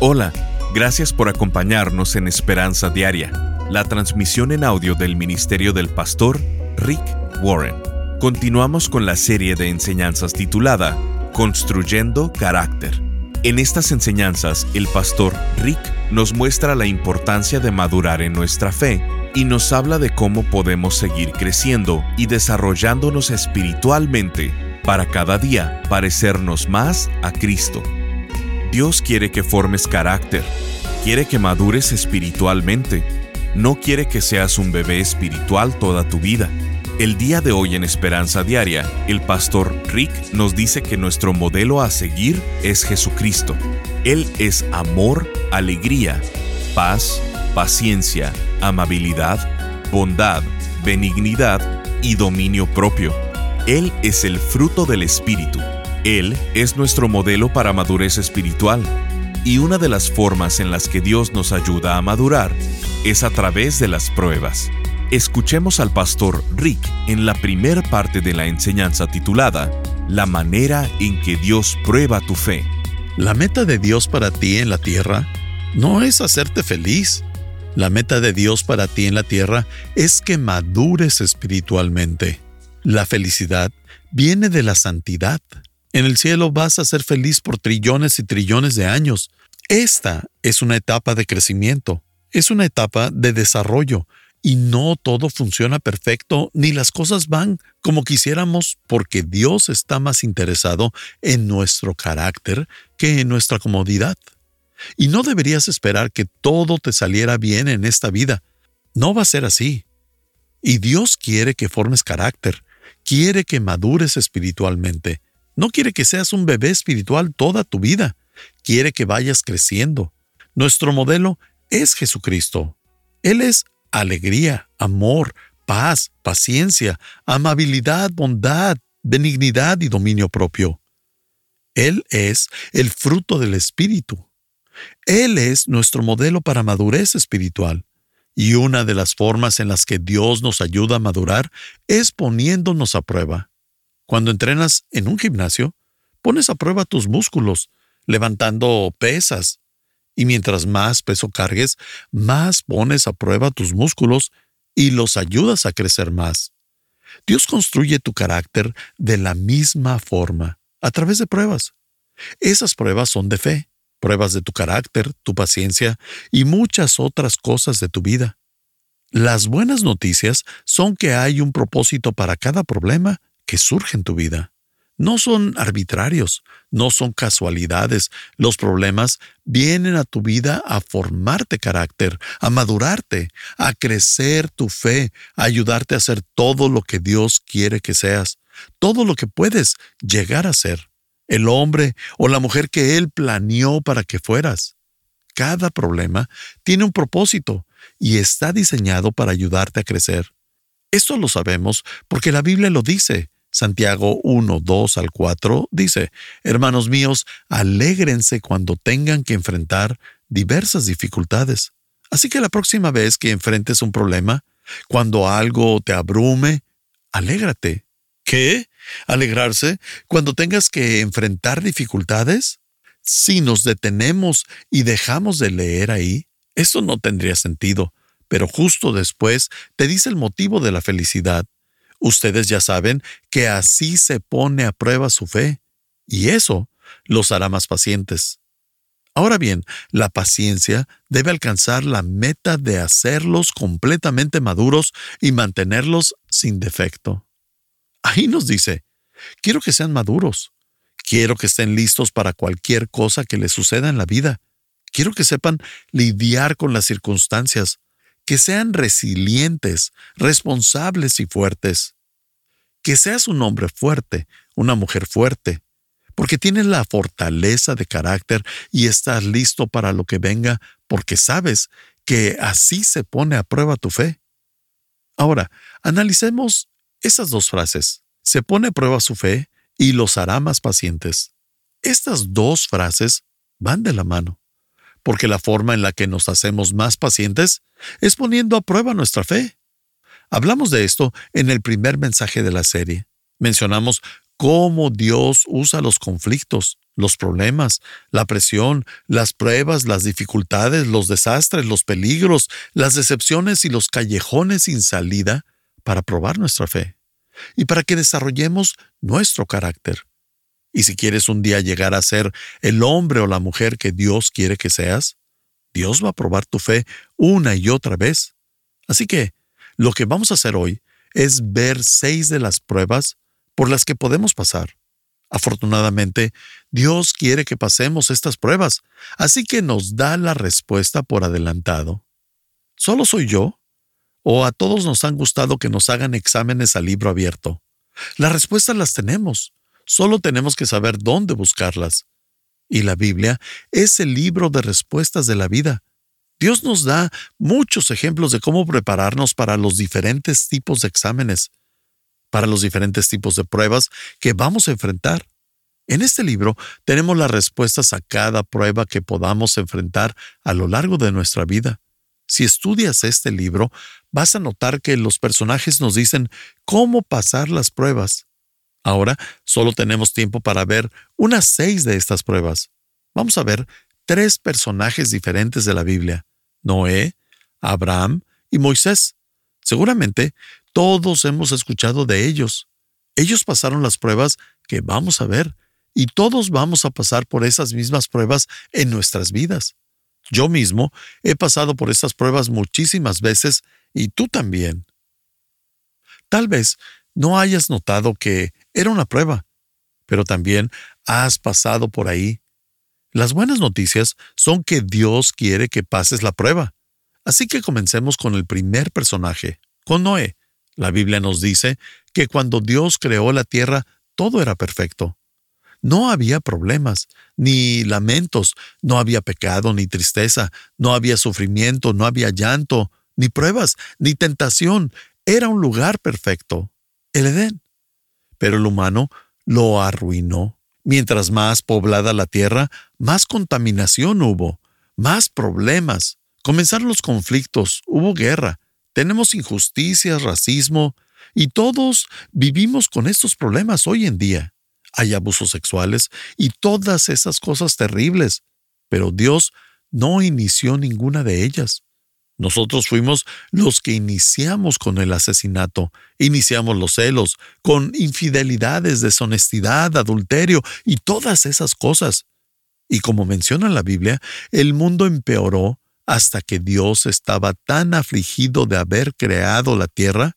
Hola, gracias por acompañarnos en Esperanza Diaria, la transmisión en audio del Ministerio del Pastor Rick Warren. Continuamos con la serie de enseñanzas titulada Construyendo Carácter. En estas enseñanzas, el pastor Rick nos muestra la importancia de madurar en nuestra fe y nos habla de cómo podemos seguir creciendo y desarrollándonos espiritualmente para cada día parecernos más a Cristo. Dios quiere que formes carácter, quiere que madures espiritualmente, no quiere que seas un bebé espiritual toda tu vida. El día de hoy en Esperanza Diaria, el pastor Rick nos dice que nuestro modelo a seguir es Jesucristo. Él es amor, alegría, paz, paciencia, amabilidad, bondad, benignidad y dominio propio. Él es el fruto del Espíritu él es nuestro modelo para madurez espiritual y una de las formas en las que Dios nos ayuda a madurar es a través de las pruebas. Escuchemos al pastor Rick en la primera parte de la enseñanza titulada La manera en que Dios prueba tu fe. La meta de Dios para ti en la tierra no es hacerte feliz. La meta de Dios para ti en la tierra es que madures espiritualmente. La felicidad viene de la santidad. En el cielo vas a ser feliz por trillones y trillones de años. Esta es una etapa de crecimiento, es una etapa de desarrollo, y no todo funciona perfecto ni las cosas van como quisiéramos porque Dios está más interesado en nuestro carácter que en nuestra comodidad. Y no deberías esperar que todo te saliera bien en esta vida. No va a ser así. Y Dios quiere que formes carácter, quiere que madures espiritualmente. No quiere que seas un bebé espiritual toda tu vida. Quiere que vayas creciendo. Nuestro modelo es Jesucristo. Él es alegría, amor, paz, paciencia, amabilidad, bondad, benignidad y dominio propio. Él es el fruto del Espíritu. Él es nuestro modelo para madurez espiritual. Y una de las formas en las que Dios nos ayuda a madurar es poniéndonos a prueba. Cuando entrenas en un gimnasio, pones a prueba tus músculos, levantando pesas, y mientras más peso cargues, más pones a prueba tus músculos y los ayudas a crecer más. Dios construye tu carácter de la misma forma, a través de pruebas. Esas pruebas son de fe, pruebas de tu carácter, tu paciencia y muchas otras cosas de tu vida. Las buenas noticias son que hay un propósito para cada problema que surge en tu vida. No son arbitrarios, no son casualidades. Los problemas vienen a tu vida a formarte carácter, a madurarte, a crecer tu fe, a ayudarte a hacer todo lo que Dios quiere que seas, todo lo que puedes llegar a ser, el hombre o la mujer que Él planeó para que fueras. Cada problema tiene un propósito y está diseñado para ayudarte a crecer. Esto lo sabemos porque la Biblia lo dice. Santiago 1, 2 al 4 dice, Hermanos míos, alégrense cuando tengan que enfrentar diversas dificultades. Así que la próxima vez que enfrentes un problema, cuando algo te abrume, alégrate. ¿Qué? ¿Alegrarse cuando tengas que enfrentar dificultades? Si nos detenemos y dejamos de leer ahí, eso no tendría sentido, pero justo después te dice el motivo de la felicidad. Ustedes ya saben que así se pone a prueba su fe, y eso los hará más pacientes. Ahora bien, la paciencia debe alcanzar la meta de hacerlos completamente maduros y mantenerlos sin defecto. Ahí nos dice, quiero que sean maduros, quiero que estén listos para cualquier cosa que les suceda en la vida, quiero que sepan lidiar con las circunstancias, que sean resilientes, responsables y fuertes. Que seas un hombre fuerte, una mujer fuerte, porque tienes la fortaleza de carácter y estás listo para lo que venga porque sabes que así se pone a prueba tu fe. Ahora, analicemos esas dos frases. Se pone a prueba su fe y los hará más pacientes. Estas dos frases van de la mano porque la forma en la que nos hacemos más pacientes es poniendo a prueba nuestra fe. Hablamos de esto en el primer mensaje de la serie. Mencionamos cómo Dios usa los conflictos, los problemas, la presión, las pruebas, las dificultades, los desastres, los peligros, las decepciones y los callejones sin salida para probar nuestra fe y para que desarrollemos nuestro carácter. Y si quieres un día llegar a ser el hombre o la mujer que Dios quiere que seas, Dios va a probar tu fe una y otra vez. Así que, lo que vamos a hacer hoy es ver seis de las pruebas por las que podemos pasar. Afortunadamente, Dios quiere que pasemos estas pruebas, así que nos da la respuesta por adelantado. ¿Solo soy yo? ¿O a todos nos han gustado que nos hagan exámenes a libro abierto? Las respuestas las tenemos, solo tenemos que saber dónde buscarlas. Y la Biblia es el libro de respuestas de la vida. Dios nos da muchos ejemplos de cómo prepararnos para los diferentes tipos de exámenes, para los diferentes tipos de pruebas que vamos a enfrentar. En este libro tenemos las respuestas a cada prueba que podamos enfrentar a lo largo de nuestra vida. Si estudias este libro, vas a notar que los personajes nos dicen cómo pasar las pruebas. Ahora solo tenemos tiempo para ver unas seis de estas pruebas. Vamos a ver tres personajes diferentes de la Biblia, Noé, Abraham y Moisés. Seguramente todos hemos escuchado de ellos. Ellos pasaron las pruebas que vamos a ver, y todos vamos a pasar por esas mismas pruebas en nuestras vidas. Yo mismo he pasado por esas pruebas muchísimas veces y tú también. Tal vez no hayas notado que era una prueba, pero también has pasado por ahí. Las buenas noticias son que Dios quiere que pases la prueba. Así que comencemos con el primer personaje, con Noé. La Biblia nos dice que cuando Dios creó la tierra, todo era perfecto. No había problemas, ni lamentos, no había pecado, ni tristeza, no había sufrimiento, no había llanto, ni pruebas, ni tentación. Era un lugar perfecto, el Edén. Pero el humano lo arruinó. Mientras más poblada la tierra, más contaminación hubo, más problemas. Comenzaron los conflictos, hubo guerra, tenemos injusticias, racismo, y todos vivimos con estos problemas hoy en día. Hay abusos sexuales y todas esas cosas terribles, pero Dios no inició ninguna de ellas. Nosotros fuimos los que iniciamos con el asesinato, iniciamos los celos, con infidelidades, deshonestidad, adulterio y todas esas cosas. Y como menciona la Biblia, el mundo empeoró hasta que Dios estaba tan afligido de haber creado la tierra,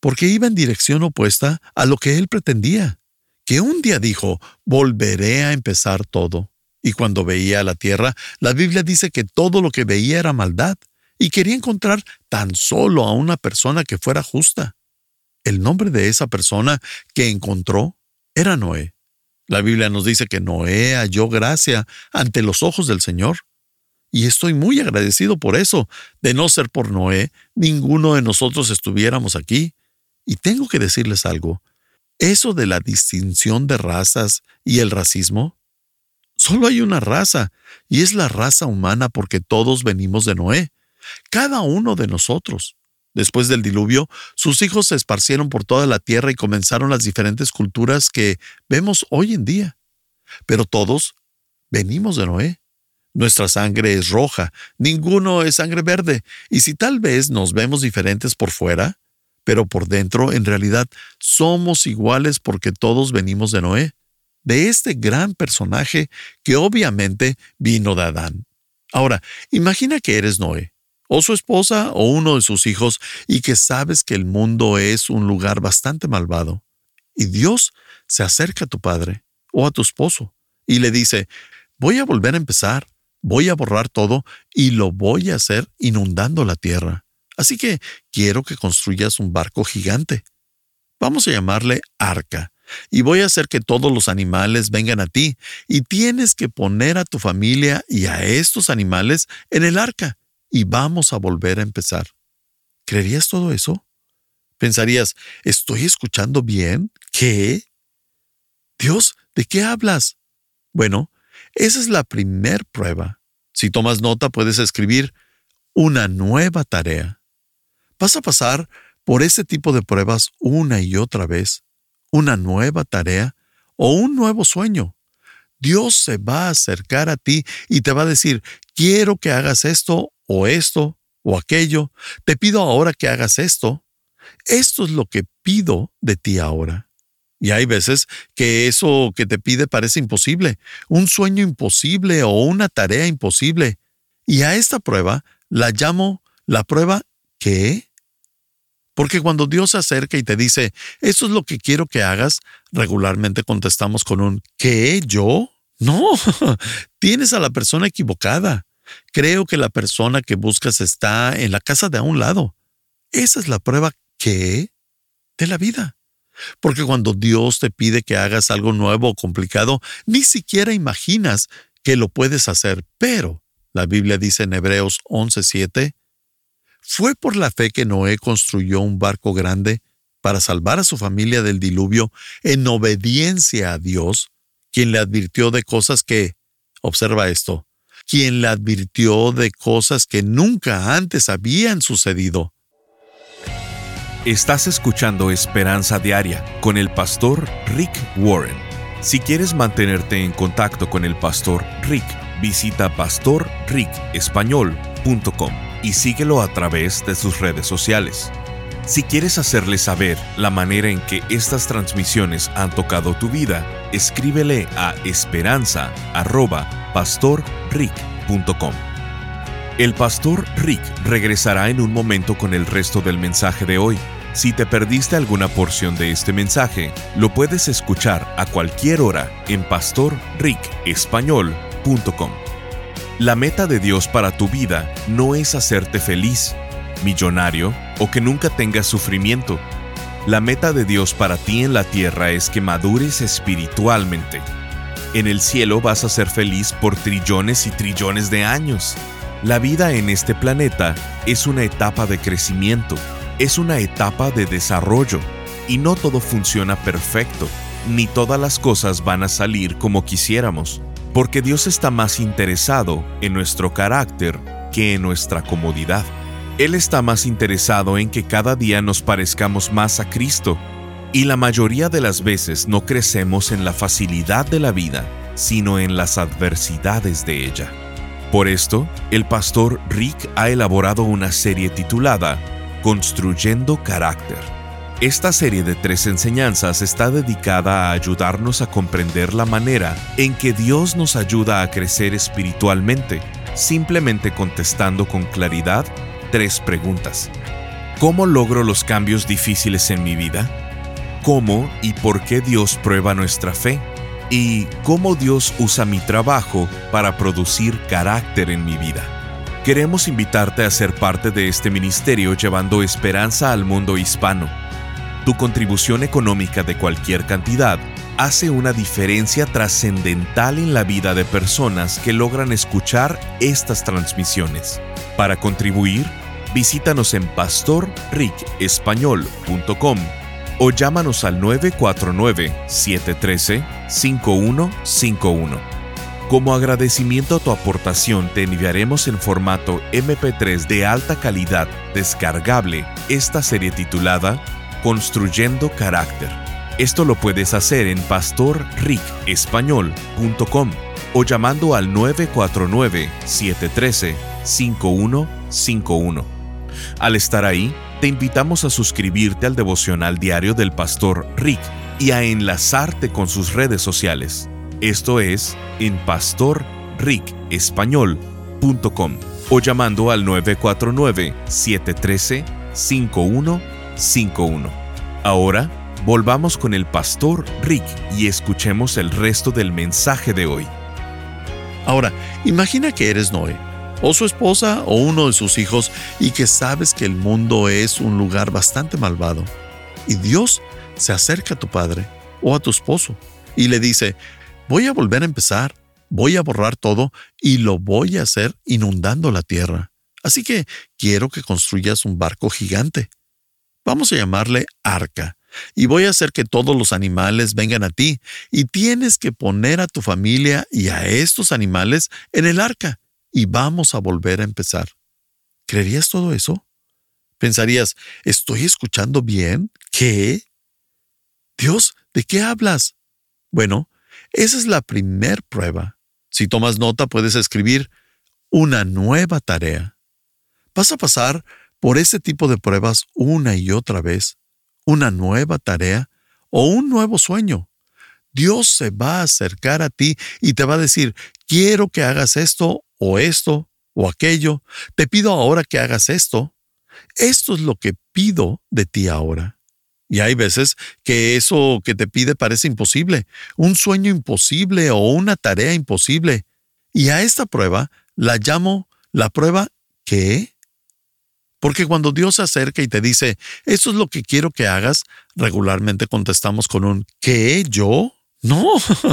porque iba en dirección opuesta a lo que él pretendía, que un día dijo, volveré a empezar todo. Y cuando veía la tierra, la Biblia dice que todo lo que veía era maldad, y quería encontrar tan solo a una persona que fuera justa. El nombre de esa persona que encontró era Noé. La Biblia nos dice que Noé halló gracia ante los ojos del Señor. Y estoy muy agradecido por eso. De no ser por Noé, ninguno de nosotros estuviéramos aquí. Y tengo que decirles algo. Eso de la distinción de razas y el racismo, solo hay una raza, y es la raza humana porque todos venimos de Noé. Cada uno de nosotros. Después del diluvio, sus hijos se esparcieron por toda la tierra y comenzaron las diferentes culturas que vemos hoy en día. Pero todos venimos de Noé. Nuestra sangre es roja, ninguno es sangre verde, y si tal vez nos vemos diferentes por fuera, pero por dentro en realidad somos iguales porque todos venimos de Noé, de este gran personaje que obviamente vino de Adán. Ahora, imagina que eres Noé, o su esposa, o uno de sus hijos, y que sabes que el mundo es un lugar bastante malvado. Y Dios se acerca a tu padre o a tu esposo y le dice, voy a volver a empezar, Voy a borrar todo y lo voy a hacer inundando la tierra. Así que quiero que construyas un barco gigante. Vamos a llamarle arca. Y voy a hacer que todos los animales vengan a ti, y tienes que poner a tu familia y a estos animales en el arca, y vamos a volver a empezar. ¿Creerías todo eso? Pensarías, ¿estoy escuchando bien? ¿Qué? Dios, ¿de qué hablas? Bueno, esa es la primer prueba. Si tomas nota, puedes escribir una nueva tarea. Vas a pasar por ese tipo de pruebas una y otra vez, una nueva tarea o un nuevo sueño. Dios se va a acercar a ti y te va a decir, quiero que hagas esto o esto o aquello, te pido ahora que hagas esto. Esto es lo que pido de ti ahora. Y hay veces que eso que te pide parece imposible, un sueño imposible o una tarea imposible. Y a esta prueba la llamo la prueba ¿qué? Porque cuando Dios se acerca y te dice, eso es lo que quiero que hagas, regularmente contestamos con un ¿qué? ¿Yo? No, tienes a la persona equivocada. Creo que la persona que buscas está en la casa de a un lado. Esa es la prueba ¿qué? de la vida. Porque cuando Dios te pide que hagas algo nuevo o complicado, ni siquiera imaginas que lo puedes hacer. Pero, la Biblia dice en Hebreos 11:7, fue por la fe que Noé construyó un barco grande para salvar a su familia del diluvio en obediencia a Dios, quien le advirtió de cosas que, observa esto, quien le advirtió de cosas que nunca antes habían sucedido. Estás escuchando Esperanza Diaria con el pastor Rick Warren. Si quieres mantenerte en contacto con el pastor Rick, visita pastorricespañol.com y síguelo a través de sus redes sociales. Si quieres hacerle saber la manera en que estas transmisiones han tocado tu vida, escríbele a esperanza.pastorrick.com. El pastor Rick regresará en un momento con el resto del mensaje de hoy. Si te perdiste alguna porción de este mensaje, lo puedes escuchar a cualquier hora en pastorricespañol.com. La meta de Dios para tu vida no es hacerte feliz, millonario o que nunca tengas sufrimiento. La meta de Dios para ti en la tierra es que madures espiritualmente. En el cielo vas a ser feliz por trillones y trillones de años. La vida en este planeta es una etapa de crecimiento, es una etapa de desarrollo, y no todo funciona perfecto, ni todas las cosas van a salir como quisiéramos, porque Dios está más interesado en nuestro carácter que en nuestra comodidad. Él está más interesado en que cada día nos parezcamos más a Cristo, y la mayoría de las veces no crecemos en la facilidad de la vida, sino en las adversidades de ella. Por esto, el pastor Rick ha elaborado una serie titulada Construyendo Carácter. Esta serie de tres enseñanzas está dedicada a ayudarnos a comprender la manera en que Dios nos ayuda a crecer espiritualmente, simplemente contestando con claridad tres preguntas. ¿Cómo logro los cambios difíciles en mi vida? ¿Cómo y por qué Dios prueba nuestra fe? y cómo Dios usa mi trabajo para producir carácter en mi vida. Queremos invitarte a ser parte de este ministerio llevando esperanza al mundo hispano. Tu contribución económica de cualquier cantidad hace una diferencia trascendental en la vida de personas que logran escuchar estas transmisiones. Para contribuir, visítanos en pastorricespañol.com o llámanos al 949-713-5151. Como agradecimiento a tu aportación te enviaremos en formato MP3 de alta calidad descargable esta serie titulada Construyendo Carácter. Esto lo puedes hacer en pastorricespañol.com o llamando al 949-713-5151. Al estar ahí, te invitamos a suscribirte al devocional diario del pastor Rick y a enlazarte con sus redes sociales. Esto es en pastorricespañol.com o llamando al 949-713-5151. Ahora, volvamos con el pastor Rick y escuchemos el resto del mensaje de hoy. Ahora, imagina que eres Noé o su esposa o uno de sus hijos y que sabes que el mundo es un lugar bastante malvado. Y Dios se acerca a tu padre o a tu esposo y le dice, voy a volver a empezar, voy a borrar todo y lo voy a hacer inundando la tierra. Así que quiero que construyas un barco gigante. Vamos a llamarle arca. Y voy a hacer que todos los animales vengan a ti, y tienes que poner a tu familia y a estos animales en el arca y vamos a volver a empezar. ¿Creerías todo eso? Pensarías, ¿estoy escuchando bien? ¿Qué? Dios, ¿de qué hablas? Bueno, Esa es la primer prueba. Si tomas nota, puedes escribir una nueva tarea. Vas a pasar por ese tipo de pruebas una y otra vez, una nueva tarea o un nuevo sueño. Dios se va a acercar a ti y te va a decir, quiero que hagas esto o esto o aquello, te pido ahora que hagas esto. Esto es lo que pido de ti ahora. Y hay veces que eso que te pide parece imposible, un sueño imposible o una tarea imposible. Y a esta prueba la llamo la prueba ¿qué? Porque cuando Dios se acerca y te dice, eso es lo que quiero que hagas, regularmente contestamos con un ¿qué? ¿Yo? No,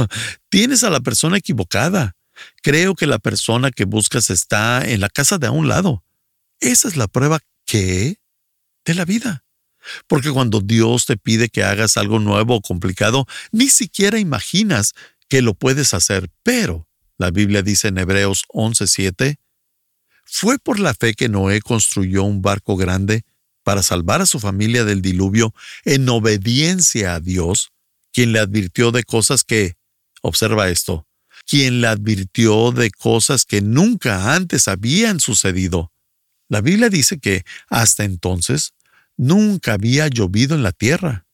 tienes a la persona equivocada. Creo que la persona que buscas está en la casa de a un lado. Esa es la prueba ¿qué? de la vida. Porque cuando Dios te pide que hagas algo nuevo o complicado, ni siquiera imaginas que lo puedes hacer. Pero, la Biblia dice en Hebreos 11:7, fue por la fe que Noé construyó un barco grande para salvar a su familia del diluvio en obediencia a Dios, quien le advirtió de cosas que, observa esto, quien le advirtió de cosas que nunca antes habían sucedido. La Biblia dice que hasta entonces nunca había llovido en la tierra.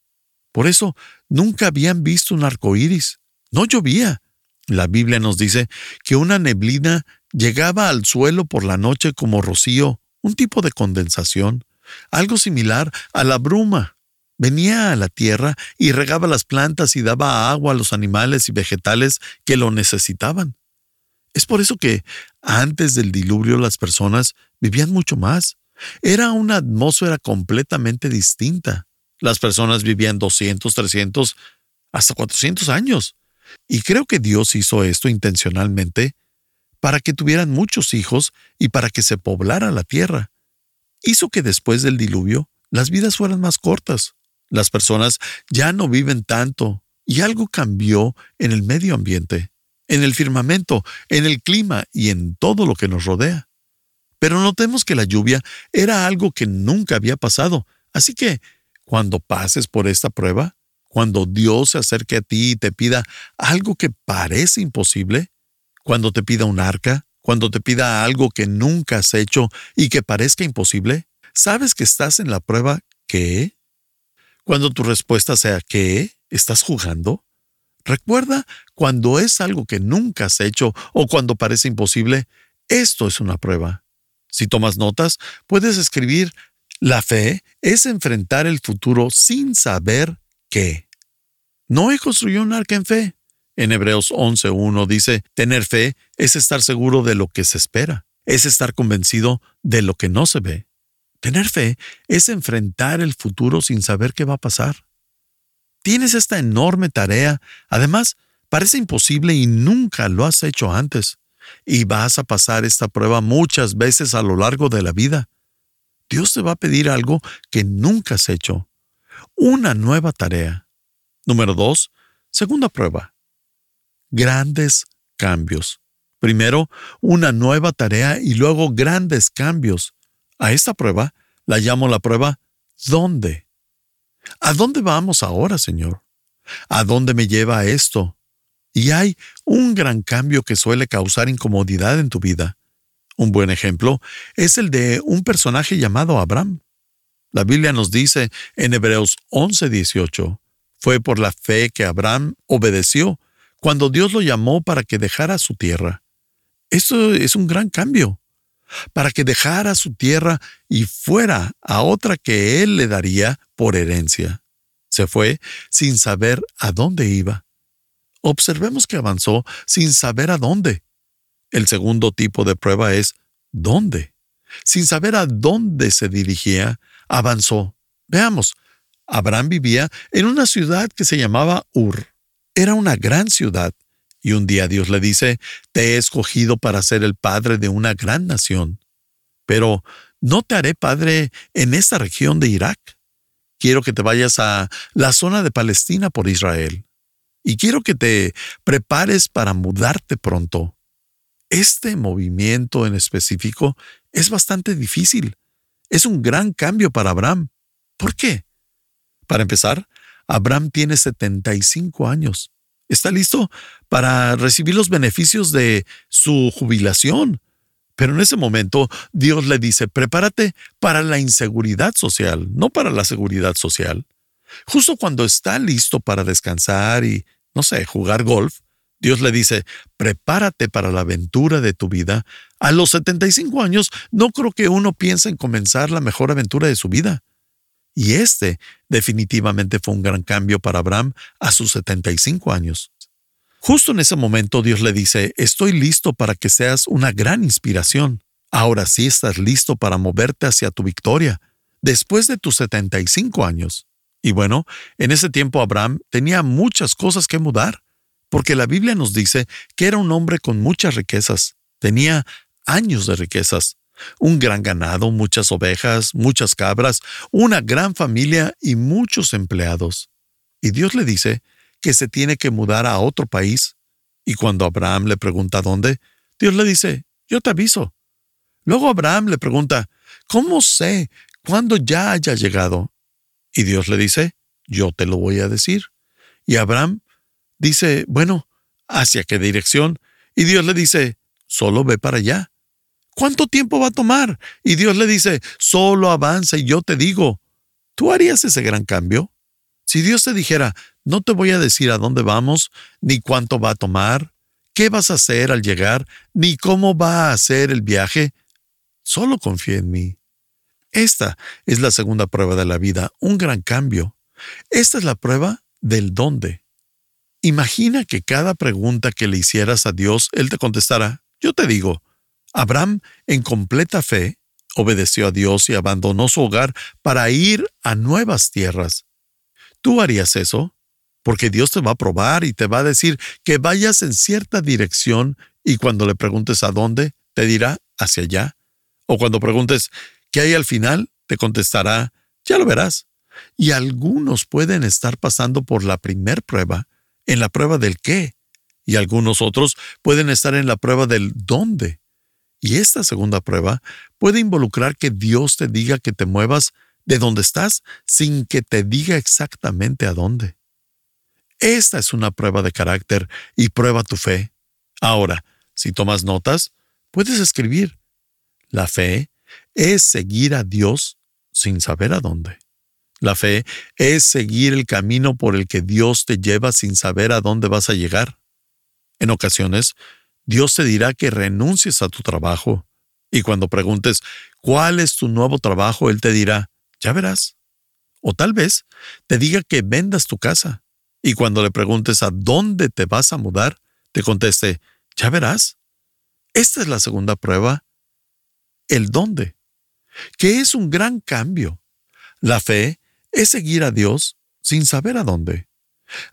Por eso nunca habían visto un arco iris. No llovía. La Biblia nos dice que una neblina llegaba al suelo por la noche como rocío, un tipo de condensación, algo similar a la bruma. Venía a la tierra y regaba las plantas y daba agua a los animales y vegetales que lo necesitaban. Es por eso que antes del diluvio las personas vivían mucho más. Era una atmósfera completamente distinta. Las personas vivían 200, 300, hasta 400 años. Y creo que Dios hizo esto intencionalmente para que tuvieran muchos hijos y para que se poblara la tierra. Hizo que después del diluvio las vidas fueran más cortas. Las personas ya no viven tanto y algo cambió en el medio ambiente, en el firmamento, en el clima y en todo lo que nos rodea. Pero notemos que la lluvia era algo que nunca había pasado, así que cuando pases por esta prueba, cuando Dios se acerque a ti y te pida algo que parece imposible, cuando te pida un arca, cuando te pida algo que nunca has hecho y que parezca imposible, ¿sabes que estás en la prueba qué? Cuando tu respuesta sea ¿qué? ¿Estás jugando? Recuerda, cuando es algo que nunca has hecho o cuando parece imposible, esto es una prueba. Si tomas notas, puedes escribir, la fe es enfrentar el futuro sin saber qué. Noé construyó un arca en fe. En Hebreos 11.1 dice, tener fe es estar seguro de lo que se espera, es estar convencido de lo que no se ve. Tener fe es enfrentar el futuro sin saber qué va a pasar. Tienes esta enorme tarea, además, parece imposible y nunca lo has hecho antes y vas a pasar esta prueba muchas veces a lo largo de la vida. Dios te va a pedir algo que nunca has hecho. Una nueva tarea. Número dos, segunda prueba. Grandes cambios. Primero, una nueva tarea y luego grandes cambios. A esta prueba la llamo la prueba ¿dónde? ¿A dónde vamos ahora, Señor? ¿A dónde me lleva esto? Y hay un gran cambio que suele causar incomodidad en tu vida. Un buen ejemplo es el de un personaje llamado Abraham. La Biblia nos dice en Hebreos 11:18, fue por la fe que Abraham obedeció cuando Dios lo llamó para que dejara su tierra. Esto es un gran cambio. Para que dejara su tierra y fuera a otra que él le daría por herencia. Se fue sin saber a dónde iba. Observemos que avanzó sin saber a dónde. El segundo tipo de prueba es ¿dónde? Sin saber a dónde se dirigía, avanzó. Veamos, Abraham vivía en una ciudad que se llamaba Ur. Era una gran ciudad, y un día Dios le dice, te he escogido para ser el padre de una gran nación. Pero no te haré padre en esta región de Irak. Quiero que te vayas a la zona de Palestina por Israel y quiero que te prepares para mudarte pronto. Este movimiento en específico es bastante difícil. Es un gran cambio para Abraham. ¿Por qué? Para empezar, Abraham tiene 75 años. Está listo para recibir los beneficios de su jubilación. Pero en ese momento Dios le dice, prepárate para la inseguridad social, no para la seguridad social. Justo cuando está listo para descansar y, no sé, jugar golf, Dios le dice, prepárate para la aventura de tu vida. A los 75 años no creo que uno piense en comenzar la mejor aventura de su vida. Y este definitivamente fue un gran cambio para Abraham a sus 75 años. Justo en ese momento Dios le dice, estoy listo para que seas una gran inspiración. Ahora sí estás listo para moverte hacia tu victoria, después de tus 75 años. Y bueno, en ese tiempo Abraham tenía muchas cosas que mudar porque la Biblia nos dice que era un hombre con muchas riquezas, tenía años de riquezas, un gran ganado, muchas ovejas, muchas cabras, una gran familia y muchos empleados. Y Dios le dice que se tiene que mudar a otro país. Y cuando Abraham le pregunta dónde, Dios le dice, yo te aviso. Luego Abraham le pregunta, ¿cómo sé cuándo ya haya llegado? Y Dios le dice, yo te lo voy a decir. Y Abraham dice, bueno, ¿hacia qué dirección? Y Dios le dice, solo ve para allá. ¿Cuánto tiempo va a tomar? Y Dios le dice, solo avanza y yo te digo, ¿tú harías ese gran cambio? Si Dios te dijera, no te voy a decir a dónde vamos, ni cuánto va a tomar, qué vas a hacer al llegar, ni cómo va a hacer el viaje, solo confía en mí. Esta es la segunda prueba de la vida, un gran cambio. Esta es la prueba del dónde. Imagina que cada pregunta que le hicieras a Dios, Él te contestara, yo te digo, Abraham, en completa fe, obedeció a Dios y abandonó su hogar para ir a nuevas tierras. ¿Tú harías eso? Porque Dios te va a probar y te va a decir que vayas en cierta dirección y cuando le preguntes a dónde, te dirá hacia allá. O cuando preguntes qué hay al final, te contestará, ya lo verás. Y algunos pueden estar pasando por la primer prueba en la prueba del qué, y algunos otros pueden estar en la prueba del dónde. Y esta segunda prueba puede involucrar que Dios te diga que te muevas de donde estás sin que te diga exactamente a dónde. Esta es una prueba de carácter y prueba tu fe. Ahora, si tomas notas, puedes escribir. La fe es seguir a Dios sin saber a dónde. La fe es seguir el camino por el que Dios te lleva sin saber a dónde vas a llegar. En ocasiones, Dios te dirá que renuncies a tu trabajo, y cuando preguntes cuál es tu nuevo trabajo, Él te dirá, ya verás. O tal vez te diga que vendas tu casa, y cuando le preguntes a dónde te vas a mudar, te conteste, ya verás. Esta es la segunda prueba, el dónde, que es un gran cambio. La fe es seguir a Dios sin saber a dónde.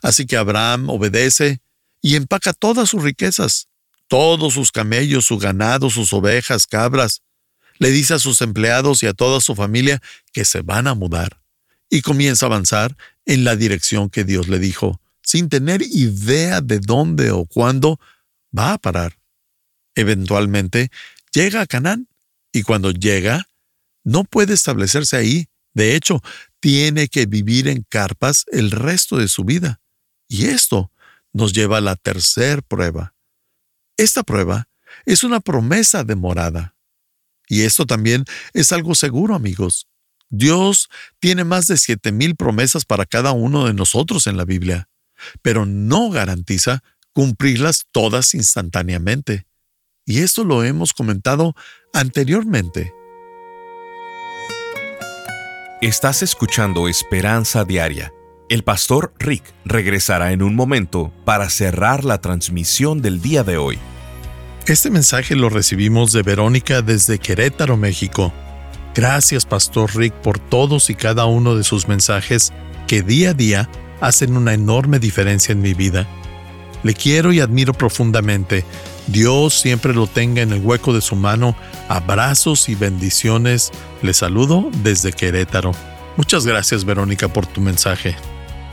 Así que Abraham obedece y empaca todas sus riquezas, todos sus camellos, su ganado, sus ovejas, cabras. Le dice a sus empleados y a toda su familia que se van a mudar y comienza a avanzar en la dirección que Dios le dijo, sin tener idea de dónde o cuándo va a parar. Eventualmente llega a Canaán y cuando llega, no puede establecerse ahí. De hecho, tiene que vivir en carpas el resto de su vida. Y esto nos lleva a la tercer prueba. Esta prueba es una promesa de morada. Y esto también es algo seguro, amigos. Dios tiene más de siete mil promesas para cada uno de nosotros en la Biblia, pero no garantiza cumplirlas todas instantáneamente. Y esto lo hemos comentado anteriormente. Estás escuchando Esperanza Diaria. El pastor Rick regresará en un momento para cerrar la transmisión del día de hoy. Este mensaje lo recibimos de Verónica desde Querétaro, México. Gracias, Pastor Rick, por todos y cada uno de sus mensajes que día a día hacen una enorme diferencia en mi vida. Le quiero y admiro profundamente. Dios siempre lo tenga en el hueco de su mano. Abrazos y bendiciones. Le saludo desde Querétaro. Muchas gracias Verónica por tu mensaje.